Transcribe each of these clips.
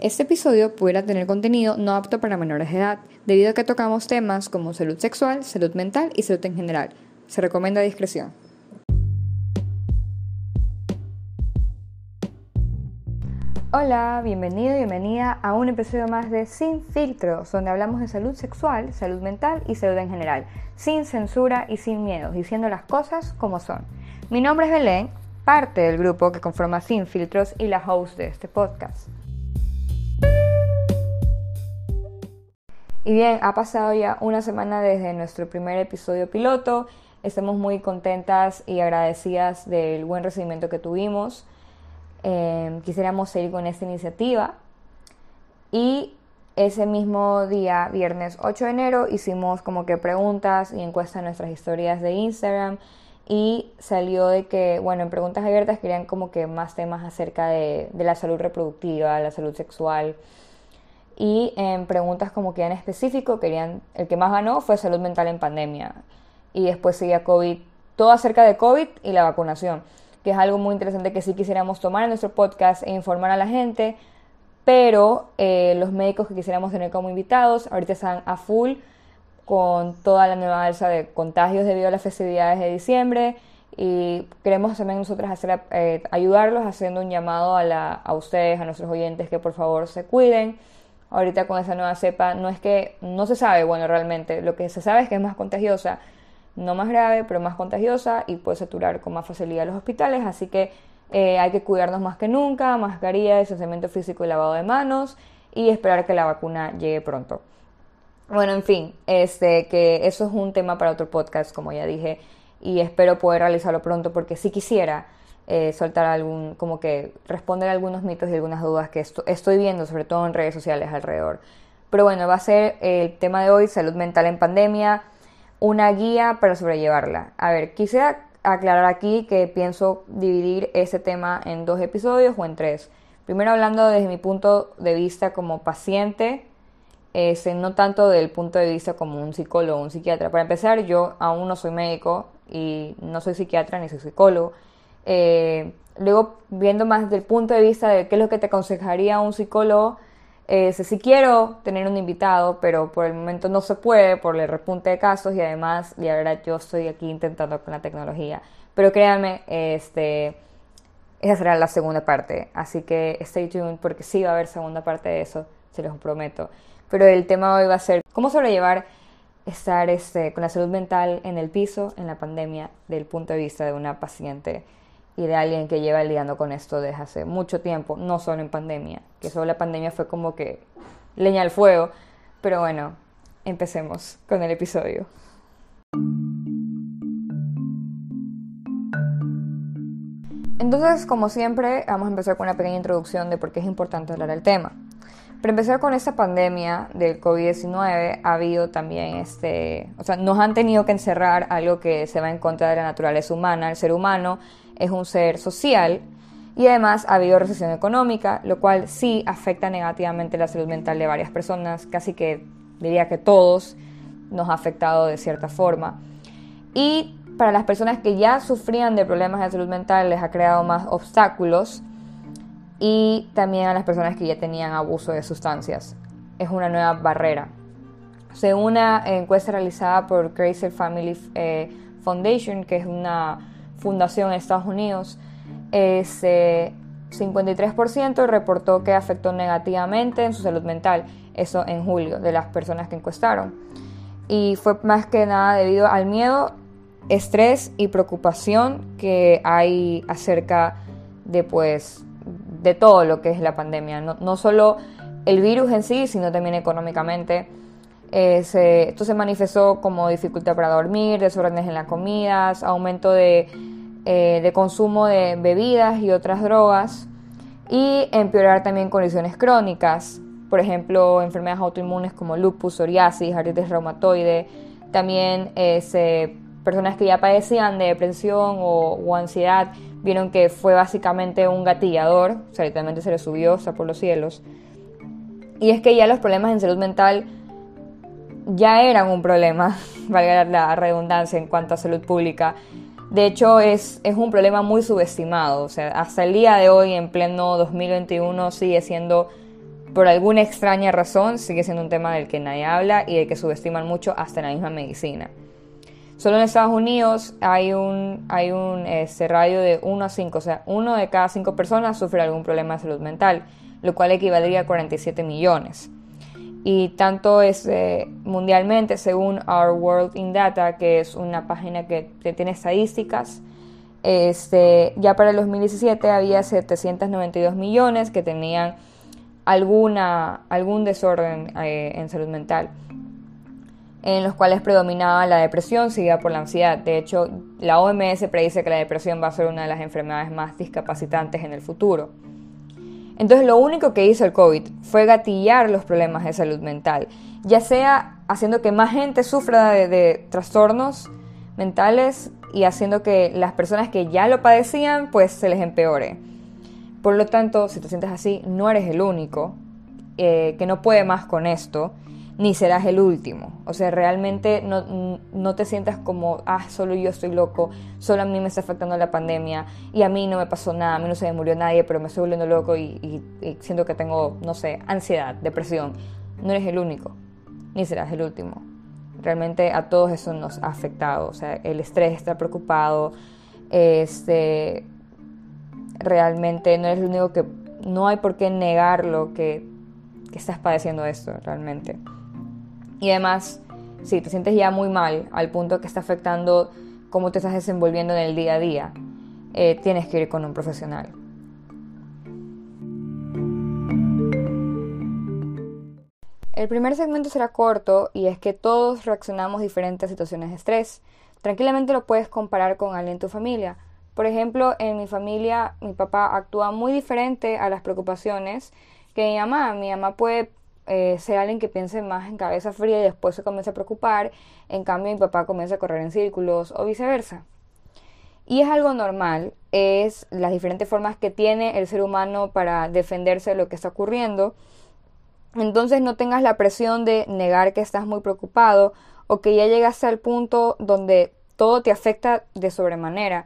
Este episodio pudiera tener contenido no apto para menores de edad, debido a que tocamos temas como salud sexual, salud mental y salud en general. Se recomienda discreción. Hola, bienvenido y bienvenida a un episodio más de Sin Filtros, donde hablamos de salud sexual, salud mental y salud en general, sin censura y sin miedo, diciendo las cosas como son. Mi nombre es Belén, parte del grupo que conforma Sin Filtros y la host de este podcast. Y bien, ha pasado ya una semana desde nuestro primer episodio piloto. Estamos muy contentas y agradecidas del buen recibimiento que tuvimos. Em, quisiéramos seguir con esta iniciativa. Y ese mismo día, viernes 8 de enero, hicimos como que preguntas y encuestas en nuestras historias de Instagram. Y salió de que, bueno, en preguntas abiertas querían como que más temas acerca de la salud reproductiva, la salud sexual y en preguntas como que en específico querían, el que más ganó fue salud mental en pandemia. Y después seguía COVID, todo acerca de COVID y la vacunación, que es algo muy interesante que sí quisiéramos tomar en nuestro podcast e informar a la gente, pero eh, los médicos que quisiéramos tener como invitados ahorita están a full con toda la nueva alza de contagios debido a las festividades de diciembre y queremos también nosotros eh, ayudarlos haciendo un llamado a, la, a ustedes, a nuestros oyentes, que por favor se cuiden ahorita con esa nueva cepa, no es que no se sabe, bueno, realmente, lo que se sabe es que es más contagiosa, no más grave, pero más contagiosa y puede saturar con más facilidad los hospitales, así que eh, hay que cuidarnos más que nunca, mascarilla, distanciamiento físico y lavado de manos y esperar que la vacuna llegue pronto. Bueno, en fin, este, que eso es un tema para otro podcast, como ya dije, y espero poder realizarlo pronto porque si quisiera eh, soltar algún, como que responder algunos mitos y algunas dudas que estoy viendo, sobre todo en redes sociales alrededor. Pero bueno, va a ser el tema de hoy, salud mental en pandemia, una guía para sobrellevarla. A ver, quisiera aclarar aquí que pienso dividir este tema en dos episodios o en tres. Primero hablando desde mi punto de vista como paciente, este, no tanto del punto de vista como un psicólogo o un psiquiatra. Para empezar, yo aún no soy médico y no soy psiquiatra ni soy psicólogo. Eh, luego, viendo más del punto de vista de qué es lo que te aconsejaría un psicólogo, eh, si quiero tener un invitado, pero por el momento no se puede por el repunte de casos y además, y ahora yo estoy aquí intentando con la tecnología. Pero créanme, este, esa será la segunda parte. Así que stay tuned porque sí va a haber segunda parte de eso, se los prometo. Pero el tema hoy va a ser cómo sobrellevar estar este, con la salud mental en el piso en la pandemia del punto de vista de una paciente y de alguien que lleva lidiando con esto desde hace mucho tiempo, no solo en pandemia, que solo la pandemia fue como que leña al fuego, pero bueno, empecemos con el episodio. Entonces, como siempre, vamos a empezar con una pequeña introducción de por qué es importante hablar del tema. Para empezar con esta pandemia del COVID-19, ha habido también este, o sea, nos han tenido que encerrar algo que se va en contra de la naturaleza humana, el ser humano, es un ser social y además ha habido recesión económica, lo cual sí afecta negativamente la salud mental de varias personas, casi que diría que todos nos ha afectado de cierta forma. Y para las personas que ya sufrían de problemas de salud mental les ha creado más obstáculos y también a las personas que ya tenían abuso de sustancias. Es una nueva barrera. Según una encuesta realizada por Crazy Family eh, Foundation, que es una fundación en Estados Unidos, ese 53% reportó que afectó negativamente en su salud mental, eso en julio, de las personas que encuestaron. Y fue más que nada debido al miedo, estrés y preocupación que hay acerca de, pues, de todo lo que es la pandemia, no, no solo el virus en sí, sino también económicamente. Esto se manifestó como dificultad para dormir, desórdenes en las comidas, aumento de eh, de consumo de bebidas y otras drogas y empeorar también condiciones crónicas, por ejemplo, enfermedades autoinmunes como lupus, psoriasis, artritis reumatoide, también personas que ya padecían de depresión o, ansiedad vieron que fue básicamente un gatillador, o sea, se le subió, sea, por los cielos. Y es que ya los problemas en salud mental ya eran un problema, valga la redundancia en cuanto a salud pública, de hecho, es, es, un problema muy subestimado. O sea, hasta el día de hoy, en pleno 2021, sigue siendo por alguna extraña razón sigue siendo un tema del que nadie habla y del que subestiman mucho hasta la misma medicina. Solo en Estados Unidos hay un, hay un este, radio de 1 a 5, o sea, uno de cada 5 personas sufre algún problema de salud mental, lo cual equivaldría a 47 millones. Y tanto es eh, mundialmente, según Our World in Data, que es una página que, tiene estadísticas, este, ya para el 2017 había 792 millones que tenían alguna, algún desorden eh, en salud mental en los cuales predominaba la depresión seguida por la ansiedad. De hecho, la OMS predice que la depresión va a ser una de las enfermedades más discapacitantes en el futuro. Entonces, lo único que hizo el COVID fue gatillar los problemas de salud mental, ya sea haciendo que más gente sufra de, trastornos mentales y haciendo que las personas que ya lo padecían, pues se les empeore. Por lo tanto, si te sientes así, no eres el único eh, que no puede más con esto ni serás el último. O sea, realmente no, te sientas como, ah, solo yo estoy loco, solo a mí me está afectando la pandemia y a mí no me pasó nada, a mí no se me murió nadie, pero me estoy volviendo loco y, siento que tengo, no sé, ansiedad, depresión. No eres el único, ni serás el último. Realmente a todos eso nos ha afectado. O sea, el estrés, estar preocupado, este, realmente no eres el único que, no hay por qué negarlo que, que estás padeciendo esto realmente. Y además, si te sientes ya muy mal, al punto que está afectando cómo te estás desenvolviendo en el día a día, eh, tienes que ir con un profesional. El primer segmento será corto y es que todos reaccionamos diferentes a situaciones de estrés. Tranquilamente lo puedes comparar con alguien en tu familia. Por ejemplo, en mi familia mi papá actúa muy diferente a las preocupaciones que mi mamá. Mi mamá puede eh, ser alguien que piense más en cabeza fría y después se comienza a preocupar, en cambio mi papá comienza a correr en círculos o viceversa. Y es algo normal, es las diferentes formas que tiene el ser humano para defenderse de lo que está ocurriendo. Entonces no tengas la presión de negar que estás muy preocupado o que ya llegaste al punto donde todo te afecta de sobremanera.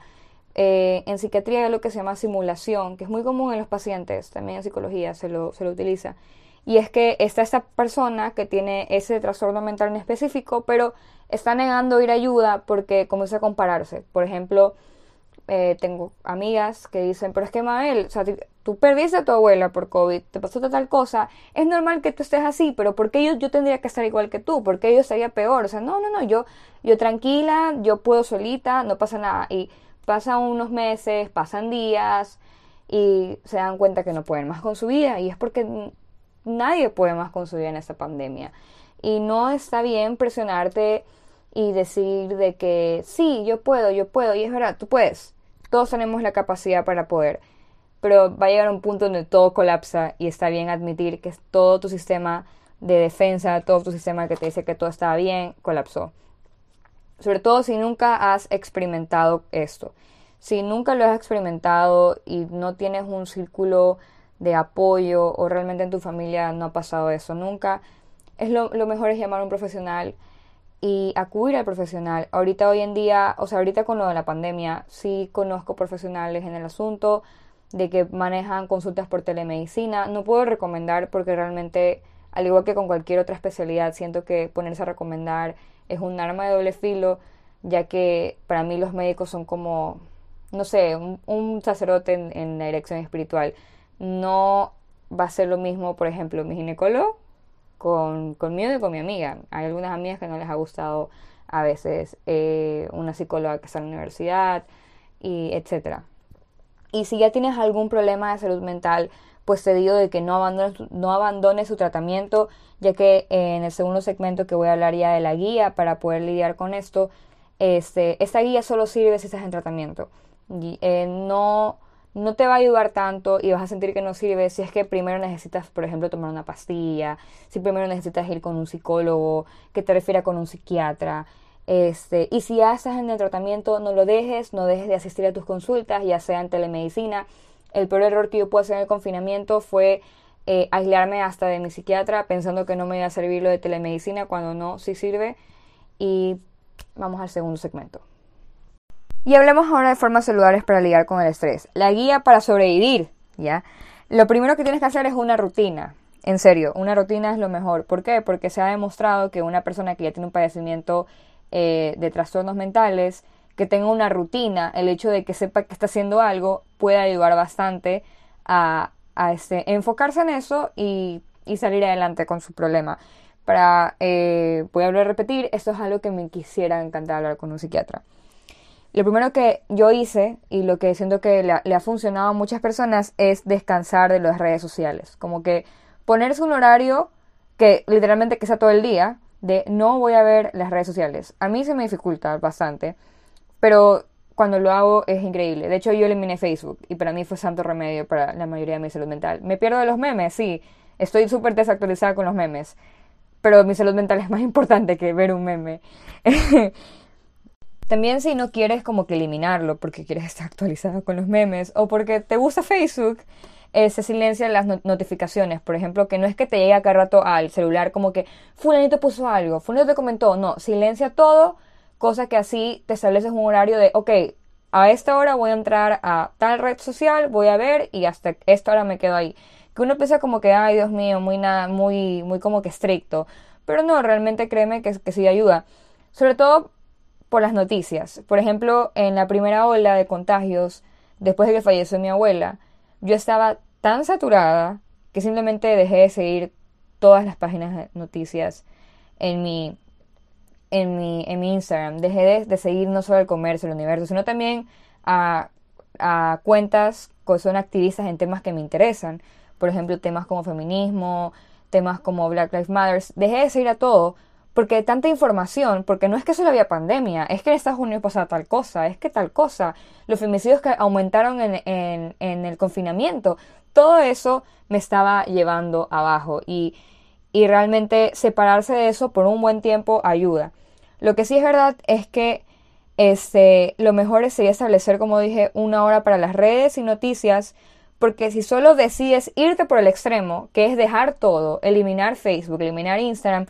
Eh, en psiquiatría hay lo que se llama simulación, que es muy común en los pacientes, también en psicología se lo, se lo utiliza y es que está esta persona que tiene ese trastorno mental en específico, pero está negando ir a ayuda porque comienza a compararse. Por ejemplo, eh, tengo amigas que dicen, pero es que Mael, o sea, tú perdiste a tu abuela por COVID, te pasó tal cosa, es normal que tú estés así, pero ¿por qué yo, yo tendría que estar igual que tú? ¿Por qué yo estaría peor? O sea, no, no, no, yo, yo tranquila, yo puedo solita, no pasa nada. Y pasan unos meses, pasan días y se dan cuenta que no pueden más con su vida y es porque nadie puede más con su vida en esta pandemia. Y no está bien presionarte y decir de que sí, yo puedo, yo puedo, y es verdad, tú puedes. Todos tenemos la capacidad para poder. Pero va a llegar un punto donde todo colapsa y está bien admitir que todo tu sistema de defensa, todo tu sistema que te dice que todo está bien, colapsó. Sobre todo si nunca has experimentado esto. Si nunca lo has experimentado y no tienes un círculo de apoyo o realmente en tu familia no ha pasado eso nunca, es lo, mejor es llamar a un profesional y acudir al profesional. Ahorita hoy en día, o sea, ahorita con lo de la pandemia, sí conozco profesionales en el asunto de que manejan consultas por telemedicina. No puedo recomendar porque realmente, al igual que con cualquier otra especialidad, siento que ponerse a recomendar es un arma de doble filo, ya que para mí los médicos son como, no sé, un, sacerdote en, en la dirección espiritual no va a ser lo mismo, por ejemplo, mi ginecólogo con, conmigo y con mi amiga. Hay algunas amigas que no les ha gustado a veces eh, una psicóloga que está en la universidad, y etcétera. Y si ya tienes algún problema de salud mental, pues te digo de que no abandones, no su tratamiento, ya que en el segundo segmento que voy a hablar ya de la guía para poder lidiar con esto, este, esta guía solo sirve si estás en tratamiento. Y, eh, no no te va a ayudar tanto y vas a sentir que no sirve si es que primero necesitas, por ejemplo, tomar una pastilla, si primero necesitas ir con un psicólogo, que te refiera con un psiquiatra. Este, y si ya estás en el tratamiento, no lo dejes, no dejes de asistir a tus consultas, ya sea en telemedicina. El peor error que yo pude hacer en el confinamiento fue eh, aislarme hasta de mi psiquiatra pensando que no me iba a servir lo de telemedicina cuando no, sí sirve. Y vamos al segundo segmento. Y hablemos ahora de formas saludables para lidiar con el estrés. La guía para sobrevivir, ¿ya? Lo primero que tienes que hacer es una rutina. En serio, una rutina es lo mejor. ¿Por qué? Porque se ha demostrado que una persona que ya tiene un padecimiento eh, de trastornos mentales, que tenga una rutina, el hecho de que sepa que está haciendo algo, puede ayudar bastante a, este, enfocarse en eso y, salir adelante con su problema. Para, eh, voy a volver a repetir, esto es algo que me quisiera encantar hablar con un psiquiatra. Lo primero que yo hice y lo que siento que le, ha funcionado a muchas personas es descansar de las redes sociales. Como que ponerse un horario que literalmente que sea todo el día de no voy a ver las redes sociales. A mí se me dificulta bastante, pero cuando lo hago es increíble. De hecho, yo eliminé Facebook y para mí fue santo remedio para la mayoría de mi salud mental. Me pierdo de los memes, sí. Estoy súper desactualizada con los memes. Pero mi salud mental es más importante que ver un meme. También si no quieres como que eliminarlo porque quieres estar actualizada con los memes o porque te gusta Facebook, eh, se silencian las notificaciones. Por ejemplo, que no es que te llegue cada rato al celular como que fulanito puso algo, fulanito te comentó. No, silencia todo, cosa que así te estableces un horario de, ok, a esta hora voy a entrar a tal red social, voy a ver y hasta esta hora me quedo ahí. Que uno piensa como que, ay Dios mío, muy nada, muy, muy como que estricto. Pero no, realmente créeme que, que sí ayuda. Sobre todo por las noticias. Por ejemplo, en la primera ola de contagios, después de que falleció mi abuela, yo estaba tan saturada que simplemente dejé de seguir todas las páginas de noticias en mi, en mi, en mi Instagram. Dejé de, seguir no solo el comercio, el universo, sino también a, a cuentas que son activistas en temas que me interesan. Por ejemplo, temas como feminismo, temas como Black Lives Matter. Dejé de seguir a todo porque tanta información, porque no es que solo había pandemia, es que en Estados Unidos pasaba tal cosa, es que tal cosa, los femicidios que aumentaron en, en, el confinamiento, todo eso me estaba llevando abajo y, y realmente separarse de eso por un buen tiempo ayuda. Lo que sí es verdad es que este, lo mejor sería establecer, como dije, una hora para las redes y noticias, porque si solo decides irte por el extremo, que es dejar todo, eliminar Facebook, eliminar Instagram,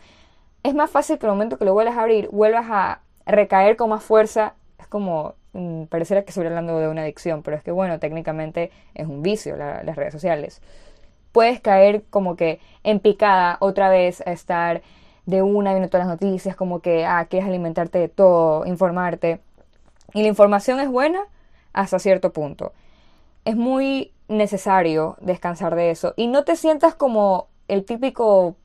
es más fácil que el momento que lo vuelvas a abrir, vuelvas a recaer con más fuerza. Es como, mm, pareciera que estoy hablando de una adicción, pero es que bueno, técnicamente es un vicio las redes sociales. Puedes caer como que en picada otra vez a estar de una viendo todas las noticias, como que, ah, quieres alimentarte de todo, informarte. Y la información es buena hasta cierto punto. Es muy necesario descansar de eso. Y no te sientas como el típico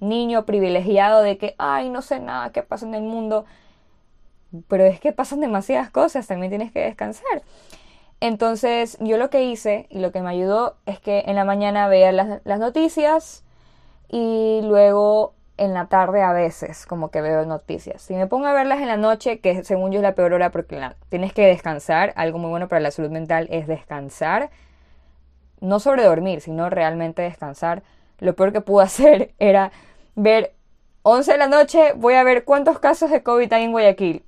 niño privilegiado de que, ay, no sé nada qué pasa en el mundo. Pero es que pasan demasiadas cosas, también tienes que descansar. Entonces, yo lo que hice y lo que me ayudó es que en la mañana vea las, las noticias y luego en la tarde a veces como que veo noticias. Si me pongo a verlas en la noche, que según yo es la peor hora porque tienes que descansar, algo muy bueno para la salud mental es descansar, no sobre dormir, sino realmente descansar. Lo peor que pude hacer era ver 11 de la noche, voy a ver cuántos casos de COVID hay en Guayaquil.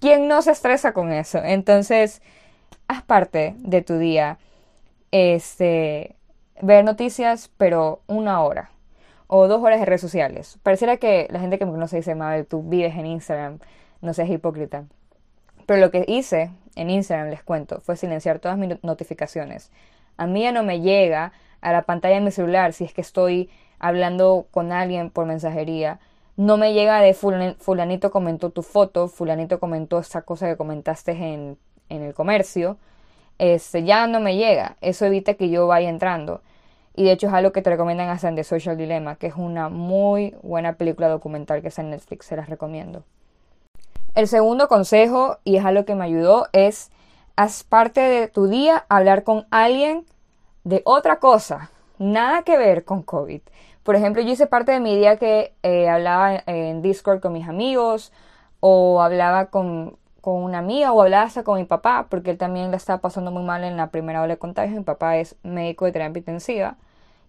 ¿Quién no se estresa con eso? Entonces, haz parte de tu día. Este, ver noticias, pero una hora o dos horas de redes sociales. Pareciera que la gente que me conoce dice, Mabel, tú vives en Instagram, no seas hipócrita. Pero lo que hice en Instagram, les cuento, fue silenciar todas mis notificaciones. A mí ya no me llega a la pantalla de mi celular si es que estoy hablando con alguien por mensajería, no me llega de fulanito comentó tu foto, fulanito comentó esa cosa que comentaste en, en el comercio, este, ya no me llega. Eso evita que yo vaya entrando. Y de hecho es algo que te recomiendan hacer en The Social Dilemma, que es una muy buena película documental que está en Netflix, se las recomiendo. El segundo consejo, y es algo que me ayudó, es haz parte de tu día hablar con alguien de otra cosa, nada que ver con COVID. Por ejemplo, yo hice parte de mi día que eh, hablaba en Discord con mis amigos o hablaba con, con, una amiga o hablaba hasta con mi papá porque él también la estaba pasando muy mal en la primera ola de contagio. Mi papá es médico de terapia intensiva,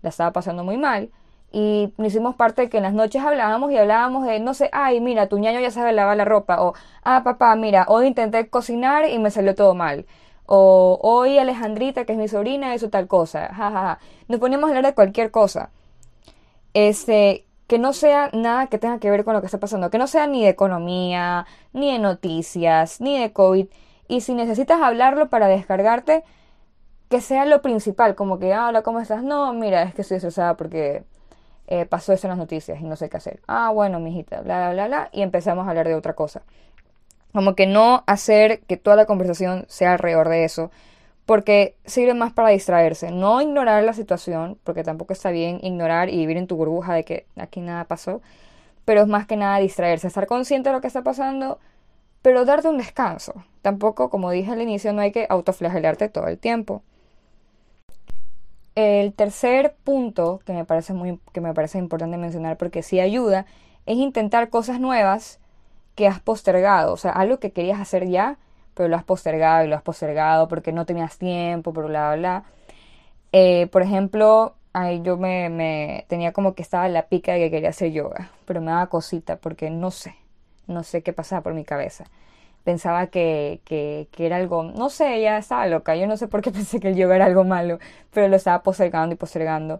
la estaba pasando muy mal. Y hicimos parte de que en las noches hablábamos y hablábamos de, no sé, ay, mira, tu ñaño ya sabe lavar la ropa. O, ah, papá, mira, hoy intenté cocinar y me salió todo mal. O hoy Alejandrita, que es mi sobrina, hizo tal cosa. Ja, Nos poníamos a hablar de cualquier cosa. Este, que no sea nada que tenga que ver con lo que está pasando. Que no sea ni de economía, ni de noticias, ni de COVID. Y si necesitas hablarlo para descargarte, que sea lo principal, como que, ah, hola, ¿cómo estás? No, mira, es que estoy estresada porque eh, pasó eso en las noticias y no sé qué hacer. Ah, bueno, mijita, bla, bla, bla, bla, y empezamos a hablar de otra cosa. Como que no hacer que toda la conversación sea alrededor de eso, porque sirve más para distraerse. No ignorar la situación, porque tampoco está bien ignorar y vivir en tu burbuja de que aquí nada pasó, pero es más que nada distraerse, estar consciente de lo que está pasando, pero darte un descanso. Tampoco, como dije al inicio, no hay que autoflagelarte todo el tiempo. El tercer punto que me parece muy que me parece importante mencionar porque sí ayuda es intentar cosas nuevas que has postergado, o sea, algo que querías hacer ya, pero lo has postergado y lo has postergado porque no tenías tiempo, por bla, bla, bla. Eh, por ejemplo, ahí yo me, me, tenía como que estaba la pica de que quería hacer yoga, pero me daba cosita porque no sé, no sé qué pasaba por mi cabeza pensaba que, que, que, era algo, no sé, ya estaba loca, yo no sé por qué pensé que el yoga era algo malo, pero lo estaba postergando y postergando.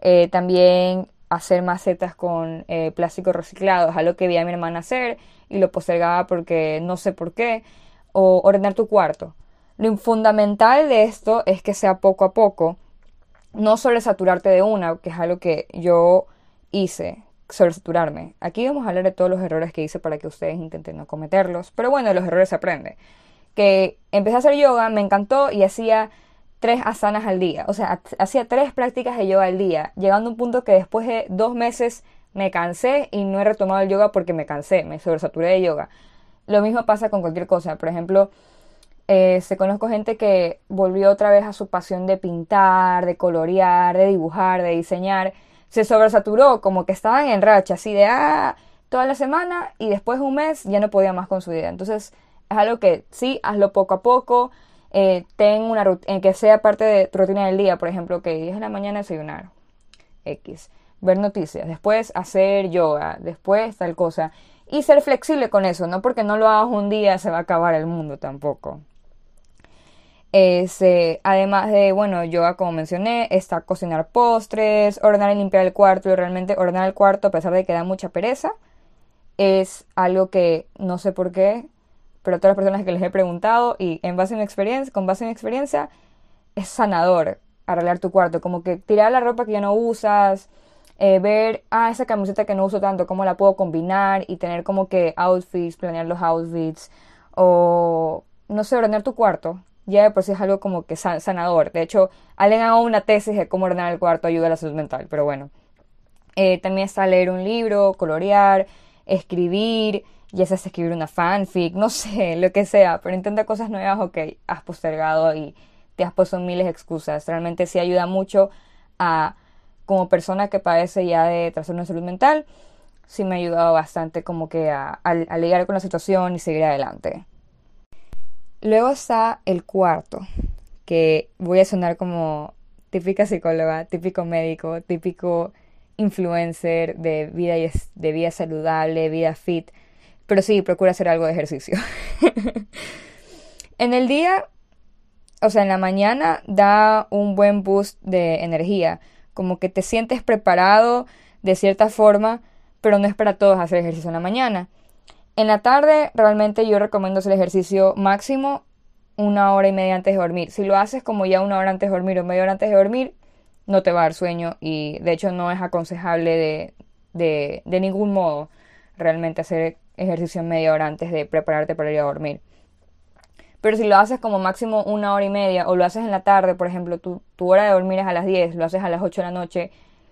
Eh, también hacer macetas con eh, plástico reciclado, es algo que vi a mi hermana hacer y lo postergaba porque no sé por qué, o ordenar tu cuarto. Lo fundamental de esto es que sea poco a poco, no saturarte de una, que es algo que yo hice sobresaturarme. Aquí vamos a hablar de todos los errores que hice para que ustedes intenten no cometerlos. Pero bueno, los errores se aprenden. Que empecé a hacer yoga, me encantó y hacía tres asanas al día. O sea, hacía tres prácticas de yoga al día. Llegando a un punto que después de dos meses me cansé y no he retomado el yoga porque me cansé, me sobresaturé de yoga. Lo mismo pasa con cualquier cosa. Por ejemplo, eh, se conozco gente que volvió otra vez a su pasión de pintar, de colorear, de dibujar, de diseñar se sobresaturó, como que estaban en racha, así de ah, toda la semana y después de un mes ya no podía más con su vida. Entonces es algo que sí, hazlo poco a poco, eh, ten una rutina, que sea parte de tu rutina del día, por ejemplo, que 10 de la mañana desayunar, X, ver noticias, después hacer yoga, después tal cosa. Y ser flexible con eso, no porque no lo hagas un día se va a acabar el mundo tampoco. Además de, bueno, yoga como mencioné, está cocinar postres, ordenar y limpiar el cuarto y realmente ordenar el cuarto a pesar de que da mucha pereza. Es algo que no sé por qué, pero a todas las personas que les he preguntado y en base a mi experiencia, con base en mi experiencia, es sanador arreglar tu cuarto, como que tirar la ropa que ya no usas, eh, ver, ah, esa camiseta que no uso tanto, cómo la puedo combinar y tener como que outfits, planear los outfits o, no sé, ordenar tu cuarto ya de por sí es algo como que sanador. De hecho, alguien haga una tesis de cómo ordenar el cuarto ayuda a la salud mental, pero bueno. Eh, también está leer un libro, colorear, escribir, ya sea escribir una fanfic, no sé, lo que sea, pero intenta cosas nuevas, ok, has postergado y te has puesto miles de excusas. Realmente sí ayuda mucho a, como persona que padece ya de trastorno de salud mental, sí me ha ayudado bastante como que a, a lidiar con la situación y seguir adelante. Luego está el cuarto, que voy a sonar como típica psicóloga, típico médico, típico influencer de vida, de vida saludable, vida fit. Pero sí, procura hacer algo de ejercicio. en el día, o sea, en la mañana da un buen boost de energía. Como que te sientes preparado de cierta forma, pero no es para todos hacer ejercicio en la mañana. En la tarde realmente yo recomiendo hacer ejercicio máximo una hora y media antes de dormir. Si lo haces como ya una hora antes de dormir o media hora antes de dormir, no te va a dar sueño y de hecho no es aconsejable de, de, ningún modo realmente hacer ejercicio media hora antes de prepararte para ir a dormir. Pero si lo haces como máximo una hora y media o lo haces en la tarde, por ejemplo, tu, hora de dormir es a las 10, lo haces a las 8 de la noche,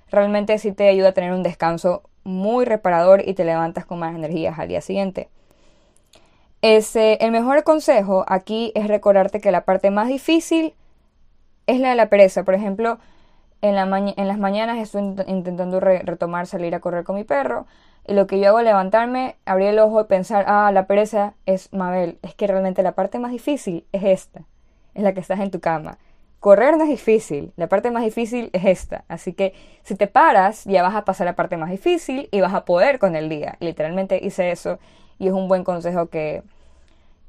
realmente sí te ayuda a tener un descanso muy reparador y te levantas con más energías al día siguiente. Ese, el mejor consejo aquí es recordarte que la parte más difícil es la de la pereza. Por ejemplo, en, la en las mañanas estoy intentando retomar salir a correr con mi perro. Y lo que yo hago es levantarme, abrir el ojo y pensar, ah, la pereza es Mabel. Es que realmente la parte más difícil es esta. Es la que estás en tu cama. Correr no es difícil, la parte más difícil es esta. Así que si te paras, ya vas a pasar la parte más difícil y vas a poder con el día. Literalmente hice eso y es un buen consejo que,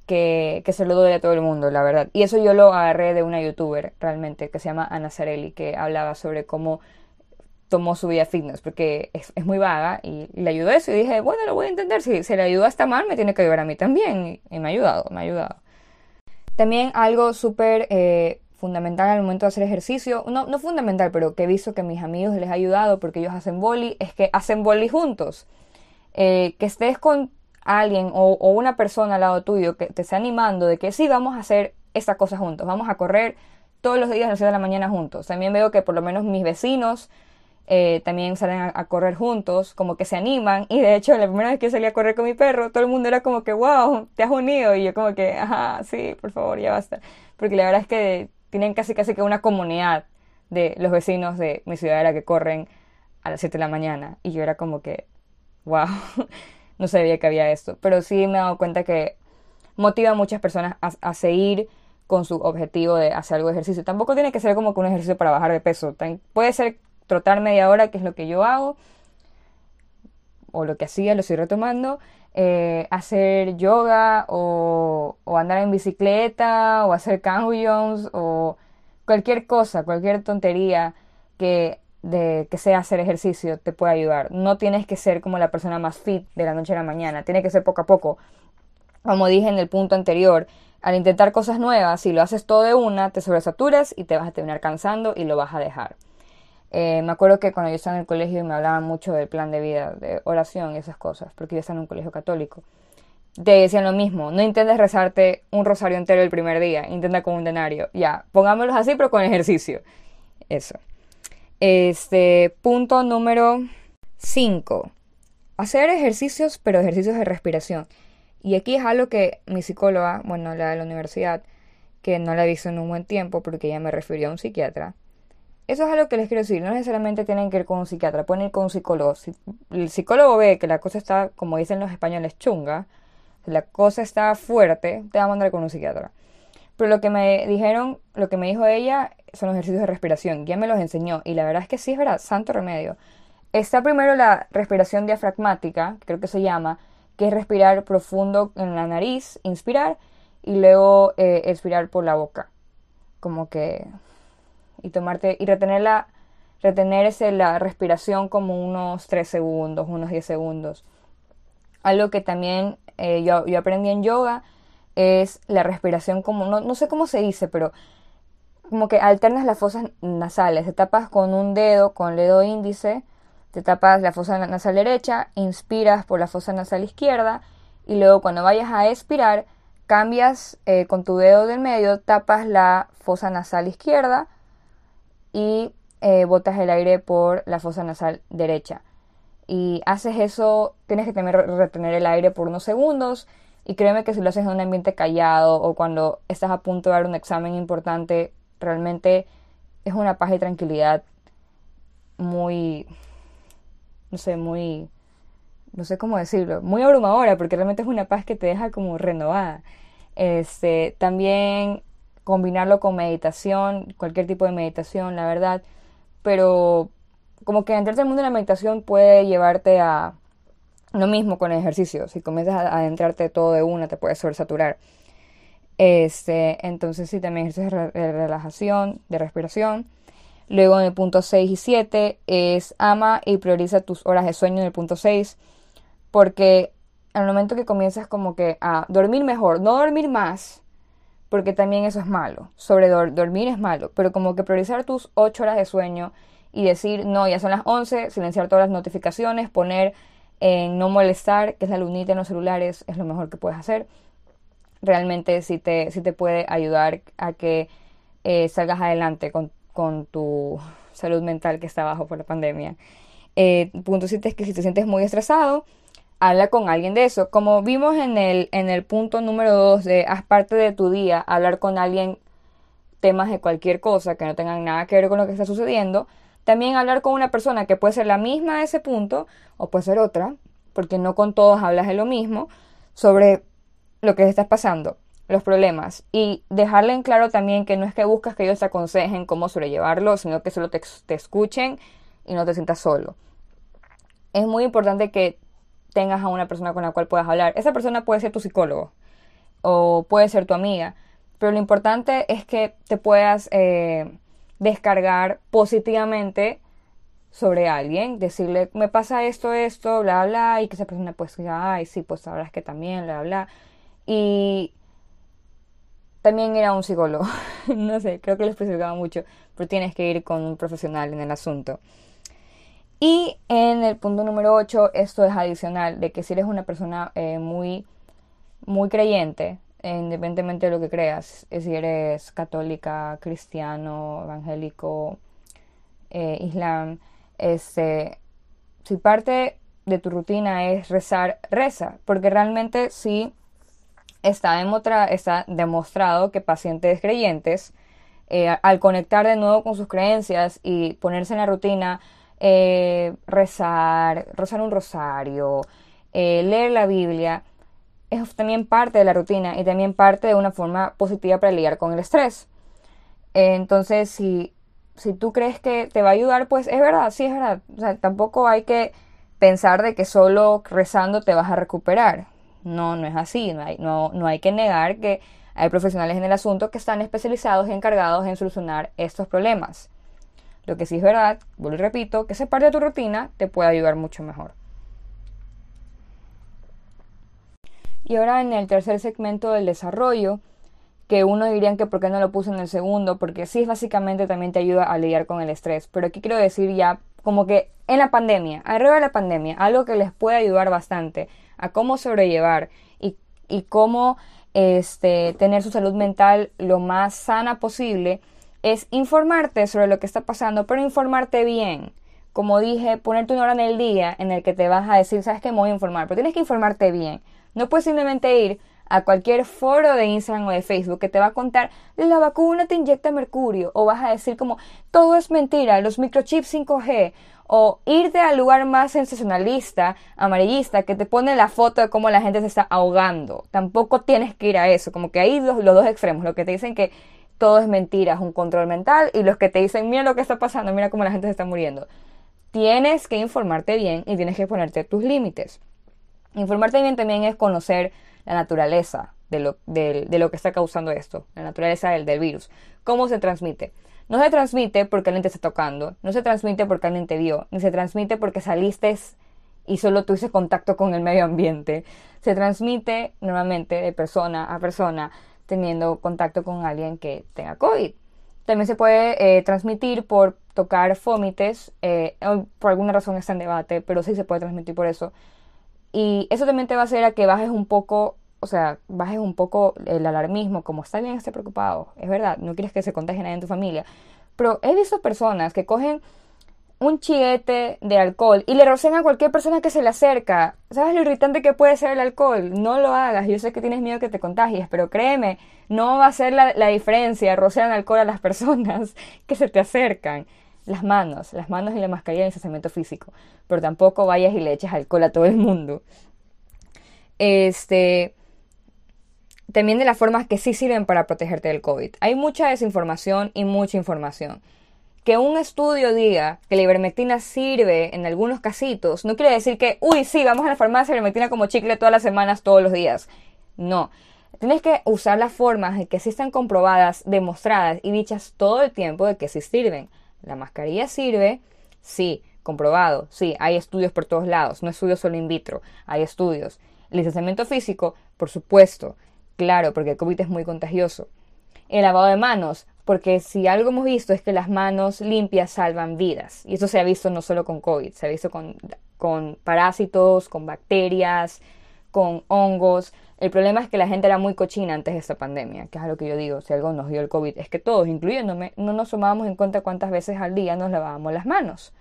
que, se lo doy a todo el mundo, la verdad. Y eso yo lo agarré de una youtuber realmente que se llama Ana Zarelli, que hablaba sobre cómo tomó su vida fitness, porque es, muy vaga y, le ayudó eso. Y dije, bueno, lo voy a entender. Si se le ayudó hasta mal, me tiene que ayudar a mí también. Y, me ha ayudado, me ha ayudado. También algo súper eh, fundamental al momento de hacer ejercicio, no, no fundamental, pero que he visto que a mis amigos les ha ayudado porque ellos hacen boli, es que hacen boli juntos. Eh, que estés con alguien o, una persona al lado tuyo que te esté animando de que sí, vamos a hacer esta cosa juntos, vamos a correr todos los días a las 6 de la mañana juntos. También veo que por lo menos mis vecinos eh, también salen a, correr juntos, como que se animan. Y de hecho, la primera vez que salí a correr con mi perro, todo el mundo era como que, wow, te has unido. Y yo como que, ajá, sí, por favor, ya basta. Porque la verdad es que tienen casi casi que una comunidad de los vecinos de mi ciudad era que corren a las 7 de la mañana. Y yo era como que, wow, no sabía que había esto. Pero sí me he dado cuenta que motiva a muchas personas a, seguir con su objetivo de hacer algo de ejercicio. Tampoco tiene que ser como que un ejercicio para bajar de peso. Puede ser trotar media hora, que es lo que yo hago, o lo que hacía, lo estoy retomando. Eh, hacer yoga o, o, andar en bicicleta o hacer canjones o cualquier cosa, cualquier tontería que de que sea hacer ejercicio te puede ayudar. No tienes que ser como la persona más fit de la noche a la mañana, tiene que ser poco a poco. Como dije en el punto anterior, al intentar cosas nuevas, si lo haces todo de una, te sobresaturas y te vas a terminar cansando y lo vas a dejar. Eh, me acuerdo que cuando yo estaba en el colegio me hablaban mucho del plan de vida, de oración y esas cosas, porque yo estaba en un colegio católico. Te decían lo mismo, no intentes rezarte un rosario entero el primer día, intenta con un denario. Ya, pongámoslos así, pero con ejercicio. Eso. Este, punto número 5. Hacer ejercicios, pero ejercicios de respiración. Y aquí es algo que mi psicóloga, bueno, la de la universidad, que no la he visto en un buen tiempo porque ella me refirió a un psiquiatra. Eso es algo que les quiero decir, no necesariamente tienen que ir con un psiquiatra, pueden ir con un psicólogo. Si el psicólogo ve que la cosa está, como dicen los españoles, chunga, la cosa está fuerte, te va a mandar con un psiquiatra. Pero lo que me dijeron, lo que me dijo ella, son los ejercicios de respiración. Ya me los enseñó. Y la verdad es que sí es verdad, santo remedio. Está primero la respiración diafragmática, creo que se llama, que es respirar profundo en la nariz, inspirar, y luego eh, expirar por la boca. Como que. Y tomarte. Y. Retener ese, la respiración como unos 3 segundos, unos 10 segundos. Algo que también eh, yo, yo aprendí en yoga es la respiración como, no, no sé cómo se dice, pero como que alternas las fosas nasales. Te tapas con un dedo, con el dedo índice, te tapas la fosa nasal derecha, inspiras por la fosa nasal izquierda y luego cuando vayas a expirar, cambias eh, con tu dedo del medio, tapas la fosa nasal izquierda y eh, botas el aire por la fosa nasal derecha. Y haces eso, tienes que también retener el aire por unos segundos y créeme que si lo haces en un ambiente callado o cuando estás a punto de dar un examen importante, realmente es una paz y tranquilidad muy, no sé, muy, no sé cómo decirlo, muy abrumadora, porque realmente es una paz que te deja como renovada. Este, también combinarlo con meditación, cualquier tipo de meditación, la verdad, pero como que entrarte al mundo de la meditación puede llevarte a lo mismo con el ejercicio. Si comienzas a adentrarte todo de una, te puedes sobresaturar. Este, entonces sí, también ejercicios de relajación, de respiración. Luego en el punto 6 y 7 es ama y prioriza tus horas de sueño en el punto 6. Porque al momento que comienzas como que a dormir mejor, no dormir más, porque también eso es malo. Sobre dormir es malo, pero como que priorizar tus 8 horas de sueño y decir, no, ya son las 11, silenciar todas las notificaciones, poner en no molestar, que es la lunita en los celulares, es lo mejor que puedes hacer. Realmente sí te, te puede ayudar a que eh, salgas adelante con, tu salud mental que está bajo por la pandemia. Eh, punto 7 es que si te sientes muy estresado, habla con alguien de eso. Como vimos en el, en el punto número 2 de haz parte de tu día, hablar con alguien temas de cualquier cosa que no tengan nada que ver con lo que está sucediendo, también hablar con una persona que puede ser la misma a ese punto o puede ser otra, porque no con todos hablas de lo mismo, sobre lo que estás pasando, los problemas. Y dejarle en claro también que no es que buscas que ellos te aconsejen cómo sobrellevarlo, sino que solo te, te escuchen y no te sientas solo. Es muy importante que tengas a una persona con la cual puedas hablar. Esa persona puede ser tu psicólogo o puede ser tu amiga, pero lo importante es que te puedas eh, descargar positivamente sobre alguien, decirle, me pasa esto, esto, bla, bla, y que esa persona pues diga, ay, sí, pues sabrás que también, bla, bla. Y también ir a un psicólogo. no sé, creo que lo especificaba mucho, pero tienes que ir con un profesional en el asunto. Y en el punto número 8, esto es adicional, de que si eres una persona eh, muy, muy creyente, independientemente de lo que creas, si eres católica, cristiano, evangélico, eh, islam, este, si parte de tu rutina es rezar, reza, porque realmente sí está, demostrado que pacientes creyentes, eh, al conectar de nuevo con sus creencias y ponerse en la rutina, eh, rezar, rezar un rosario, eh, leer la Biblia, es también parte de la rutina y también parte de una forma positiva para lidiar con el estrés. entonces, si, si tú crees que te va a ayudar, pues es verdad, sí es verdad. O sea, tampoco hay que pensar de que solo rezando te vas a recuperar. No, no es así. No hay, no, no hay que negar que hay profesionales en el asunto que están especializados y encargados en solucionar estos problemas. Lo que sí es verdad, vuelvo y repito, que esa parte de tu rutina te puede ayudar mucho mejor. Y ahora en el tercer segmento del desarrollo, que uno diría que por qué no lo puse en el segundo, porque sí básicamente también te ayuda a lidiar con el estrés. Pero aquí quiero decir ya como que en la pandemia, arriba de la pandemia, algo que les puede ayudar bastante a cómo sobrellevar y, y cómo este, tener su salud mental lo más sana posible, es informarte sobre lo que está pasando, pero informarte bien. Como dije, ponerte una hora en el día en el que te vas a decir, sabes que me voy a informar, pero tienes que informarte bien. No puedes simplemente ir a cualquier foro de Instagram o de Facebook que te va a contar la vacuna te inyecta mercurio o vas a decir como todo es mentira, los microchips 5G o irte al lugar más sensacionalista, amarillista, que te pone la foto de cómo la gente se está ahogando. Tampoco tienes que ir a eso, como que hay los, los dos extremos, lo que te dicen que todo es mentira, es un control mental, y los que te dicen, mira lo que está pasando, mira cómo la gente se está muriendo. Tienes que informarte bien y tienes que ponerte tus límites. Informarte bien también es conocer la naturaleza de lo, de, lo que está causando esto, la naturaleza del, del virus, cómo se transmite. No se transmite porque alguien te está tocando, no se transmite porque alguien te vio, ni se transmite porque saliste y solo tuviste contacto con el medio ambiente. Se transmite normalmente de persona a persona teniendo contacto con alguien que tenga COVID. También se puede eh, transmitir por tocar fómites, eh, por alguna razón está en debate, pero sí se puede transmitir por eso. Y eso también te va a hacer a que bajes un poco o sea, bajes un poco el alarmismo, como está bien, esté preocupado, es verdad, no quieres que se contagie nadie en tu familia. Pero he visto personas que cogen un chiguete de alcohol y le rocen a cualquier persona que se le acerca. ¿Sabes lo irritante que puede ser el alcohol? No lo hagas. Yo sé que tienes miedo que te contagies, pero créeme, no va a ser la, la diferencia rociar alcohol a las personas que se te acercan. Las manos, las manos y la mascarilla en el físico. Pero tampoco vayas y le eches alcohol a todo el mundo. Este, también de las formas que sí sirven para protegerte del COVID. Hay mucha desinformación y mucha información. Que un estudio diga que la ivermectina sirve en algunos casitos, no quiere decir que, uy, sí, vamos a la farmacia ivermectina como chicle todas las semanas, todos los días. No. Tienes que usar las formas que sí están comprobadas, demostradas y dichas todo el tiempo de que sí sirven. La mascarilla sirve, sí, comprobado, sí, hay estudios por todos lados, no estudios solo in vitro, hay estudios. El licenciamiento físico, por supuesto, Claro, porque el COVID es muy contagioso. El lavado de manos, porque si algo hemos visto es que las manos limpias salvan vidas. Y eso se ha visto no solo con COVID, se ha visto con, con parásitos, con bacterias, con hongos. El problema es que la gente era muy cochina antes de esta pandemia, que es lo que yo digo, si algo nos dio el COVID, es que todos, incluyéndome, no nos tomábamos en cuenta cuántas veces al día nos lavábamos las manos.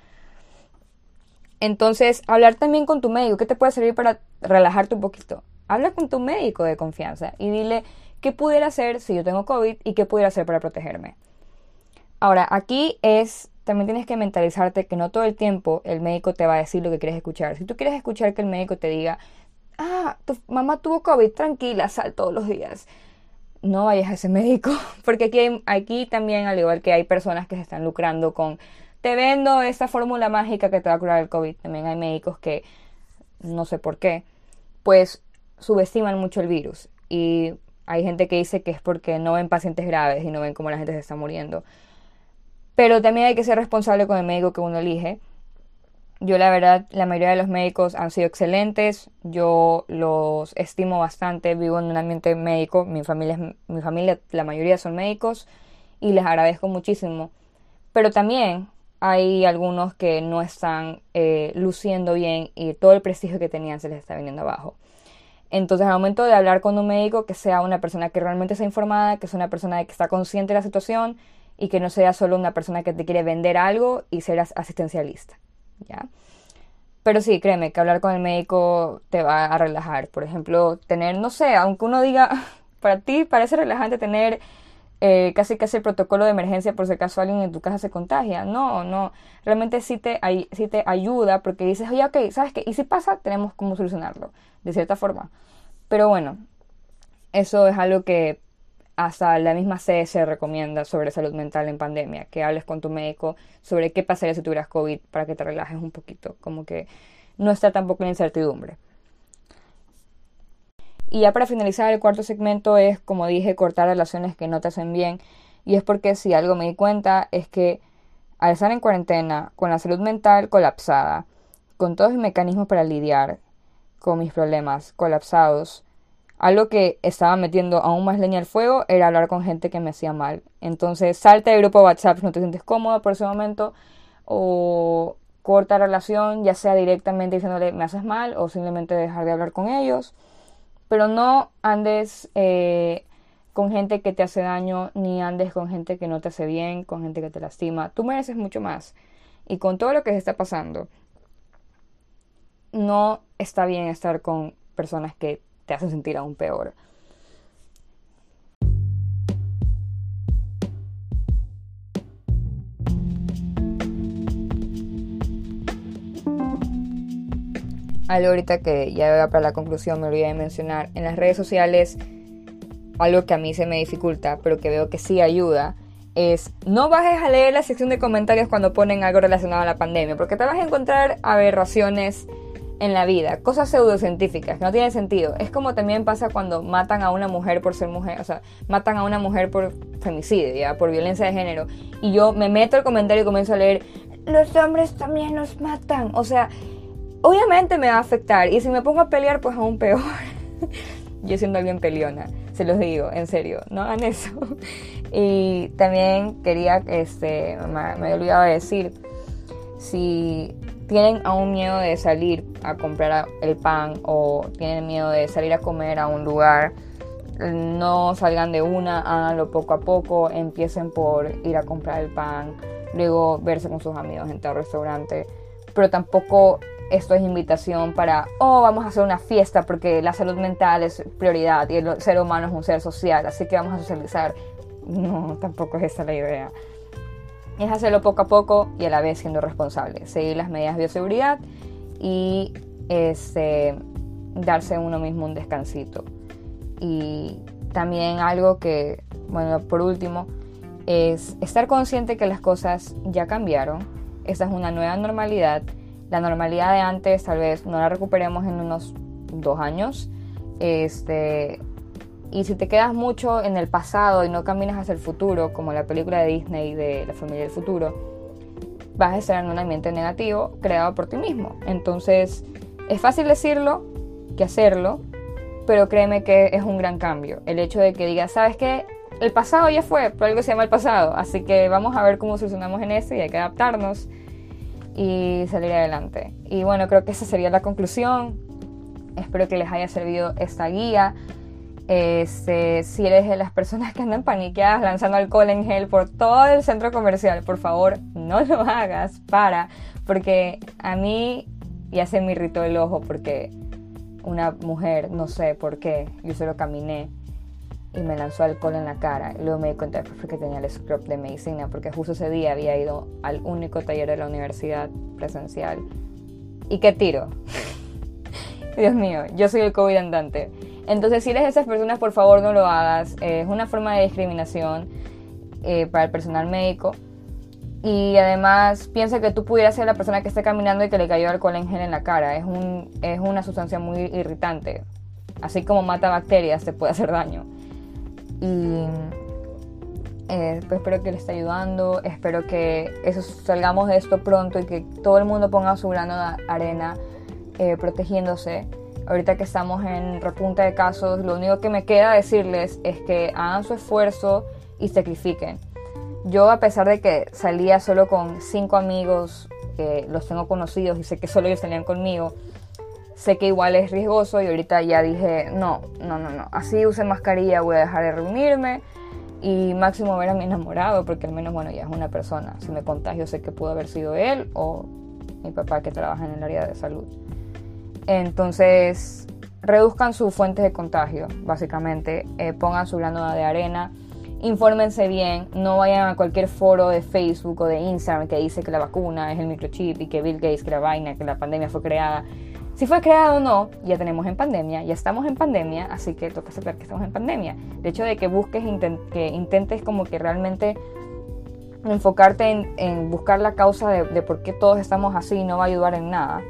Entonces, hablar también con tu médico, ¿qué te puede servir para relajarte un poquito? Habla con tu médico de confianza y dile qué pudiera hacer si yo tengo COVID y qué pudiera hacer para protegerme. Ahora, aquí es, también tienes que mentalizarte que no todo el tiempo el médico te va a decir lo que quieres escuchar. Si tú quieres escuchar que el médico te diga, ah, tu mamá tuvo COVID, tranquila, sal todos los días. No vayas a ese médico, porque aquí, aquí también, al igual que hay personas que se están lucrando con, te vendo esta fórmula mágica que te va a curar el COVID, también hay médicos que, no sé por qué, pues subestiman mucho el virus y hay gente que dice que es porque no ven pacientes graves y no ven cómo la gente se está muriendo. Pero también hay que ser responsable con el médico que uno elige yo la verdad, la mayoría de los médicos han sido excelentes, yo los estimo bastante, vivo en un ambiente médico, mi familia, mi familia la mayoría son médicos y les agradezco muchísimo. Pero también hay algunos que no están eh, luciendo bien y todo el prestigio que tenían se les está viniendo abajo. Entonces, al momento de hablar con un médico, que sea una persona que realmente sea informada, que sea una persona que está consciente de la situación y que no sea solo una persona que te quiere vender algo y ser asistencialista. ¿ya? Pero sí, créeme que hablar con el médico te va a relajar. Por ejemplo, tener, no sé, aunque uno diga, para ti parece relajante tener eh, casi casi el protocolo de emergencia por si acaso alguien en tu casa se contagia. No, no. Realmente sí te, sí te ayuda porque dices, oye, ok, ¿sabes qué? Y si pasa, tenemos cómo solucionarlo, de cierta forma. Pero bueno, eso es algo que hasta la misma CS recomienda sobre salud mental en pandemia, que hables con tu médico sobre qué pasaría si tuvieras COVID para que te relajes un poquito, como que no está tampoco la incertidumbre. Y ya para finalizar, el cuarto segmento es, como dije, cortar relaciones que no te hacen bien. Y es porque si algo me di cuenta es que al estar en cuarentena, con la salud mental colapsada, con todos mis mecanismos para lidiar con mis problemas colapsados, algo que estaba metiendo aún más leña al fuego era hablar con gente que me hacía mal. Entonces, salta del grupo WhatsApp si no te sientes cómodo por ese momento o corta relación, ya sea directamente diciéndole me haces mal o simplemente dejar de hablar con ellos pero no andes eh, con gente que te hace daño, ni andes con gente que no te hace bien, con gente que te lastima. Tú mereces mucho más. Y con todo lo que se está pasando, no está bien estar con personas que te hacen sentir aún peor. Algo ahorita que ya para la conclusión me olvidé de mencionar. En las redes sociales, algo que a mí se me dificulta, pero que veo que sí ayuda, es no bajes a leer la sección de comentarios cuando ponen algo relacionado a la pandemia, porque te vas a encontrar aberraciones en la vida, cosas pseudocientíficas que no tienen sentido. Es como también pasa cuando matan a una mujer por ser mujer, o sea, matan a una mujer por femicidio, ¿ya? por violencia de género. Y yo me meto el comentario y comienzo a leer, los hombres también nos matan. O sea, obviamente me va a afectar. Y si me pongo a pelear, pues aún peor. Yo siendo alguien peleona, se los digo, en serio, no hagan eso. Y también quería, este, me, me he olvidado de decir, si tienen aún miedo de salir a comprar el pan o tienen miedo de salir a comer a un lugar, no salgan de una, háganlo poco a poco, empiecen por ir a comprar el pan, luego verse con sus amigos en tal restaurante, pero tampoco esto es invitación para, oh, vamos a hacer una fiesta porque la salud mental es prioridad y el ser humano es un ser social, así que vamos a socializar. No, tampoco es esa la idea. Es hacerlo poco a poco y a la vez siendo responsable, seguir las medidas de bioseguridad y este, darse uno mismo un descansito. Y también algo que, bueno, por último, es estar consciente que las cosas ya cambiaron, esta es una nueva normalidad la normalidad de antes tal vez no la recuperemos en unos dos años. Este, y si te quedas mucho en el pasado y no caminas hacia el futuro, como la película de Disney de La familia del futuro, vas a estar en un ambiente negativo creado por ti mismo. Entonces, es fácil decirlo que hacerlo, pero créeme que es un gran cambio. El hecho de que digas, ¿sabes qué? El pasado ya fue, pero algo se llama el pasado, así que vamos a ver cómo solucionamos en eso y hay que adaptarnos y salir adelante. Y bueno, creo que esa sería la conclusión. Espero que les haya servido esta guía. Este, si eres de las personas que andan paniqueadas lanzando alcohol en gel por todo el centro comercial, por favor, no lo hagas, para, porque a mí ya se me irritó el ojo porque una mujer, no sé por qué, yo solo caminé y me lanzó alcohol en la cara. Y luego me di cuenta que tenía el scrub de medicina, porque justo ese día había ido al único taller de la universidad presencial. ¿Y qué tiro? Dios mío, yo soy el COVID andante. Entonces, si eres de esas personas, por favor no lo hagas. es una forma de discriminación eh, para el personal médico. Y además, piensa que tú pudieras ser la persona que esté caminando y que le cayó alcohol en gel en la cara. Es, un, es una sustancia muy irritante. Así como mata bacterias, te puede hacer daño. Y Eh, pues espero que le esté ayudando, espero que eso, salgamos de esto pronto y que todo el mundo ponga su grano de arena eh, protegiéndose. Ahorita que estamos en repunta de casos, lo único que me queda decirles es que hagan su esfuerzo y sacrifiquen. Yo a pesar de que salía solo con cinco amigos que los tengo conocidos y sé que solo ellos salían conmigo, sé que igual es riesgoso y ahorita ya dije, no, no, no, no, así use mascarilla, voy a dejar de reunirme y máximo ver a mi enamorado, porque al menos, bueno, ya es una persona. Si me contagio, sé que pudo haber sido él o mi papá que trabaja en el área de salud. Entonces, reduzcan sus fuentes de contagio, básicamente, eh, pongan su grano de arena, infórmense bien, no vayan a cualquier foro de Facebook o de Instagram que dice que la vacuna es el microchip y que Bill Gates, que la vaina, que la pandemia fue creada. Si fue creado o no, ya tenemos en pandemia, ya estamos en pandemia, así que toca saber que estamos en pandemia. El hecho de que busques, que intentes como que realmente enfocarte en, buscar la causa de, de, por qué todos estamos así no va a ayudar en nada.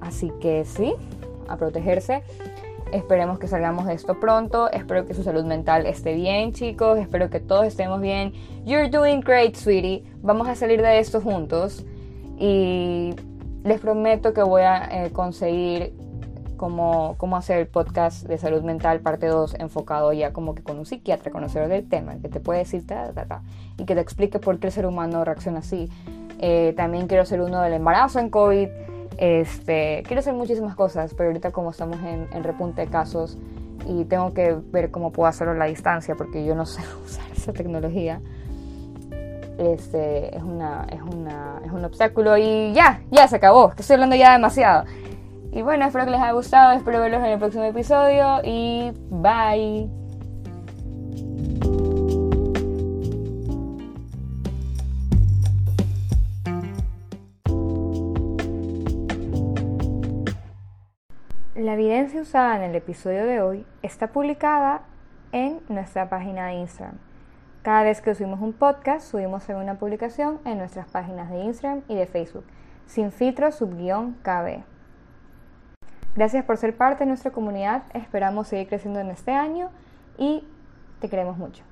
Así que sí, a protegerse. Esperemos que salgamos de esto pronto. Espero que su salud mental esté bien, chicos. Espero que todos estemos bien. You're doing great, sweetie. Vamos a salir de esto juntos. Y les prometo que voy a eh, conseguir cómo, cómo, hacer el podcast de salud mental parte 2 enfocado ya como que con un psiquiatra, conocedor del tema, que te puede decir ta, ta, ta, y que te explique por qué el ser humano reacciona así. Eh, también quiero hacer uno del embarazo en COVID. Este, quiero hacer muchísimas cosas, pero ahorita como estamos en, en repunte de casos y tengo que ver cómo puedo hacerlo a la distancia porque yo no sé usar esa tecnología este, es, una, es, una, es un obstáculo y ya, ya se acabó, estoy hablando ya demasiado. Y bueno, espero que les haya gustado, espero verlos en el próximo episodio y bye. La evidencia usada en el episodio de hoy está publicada en nuestra página de Instagram cada vez que subimos un podcast, subimos una publicación en nuestras páginas de Instagram y de Facebook, sin filtro subguión KB. Gracias por ser parte de nuestra comunidad, esperamos seguir creciendo en este año y te queremos mucho.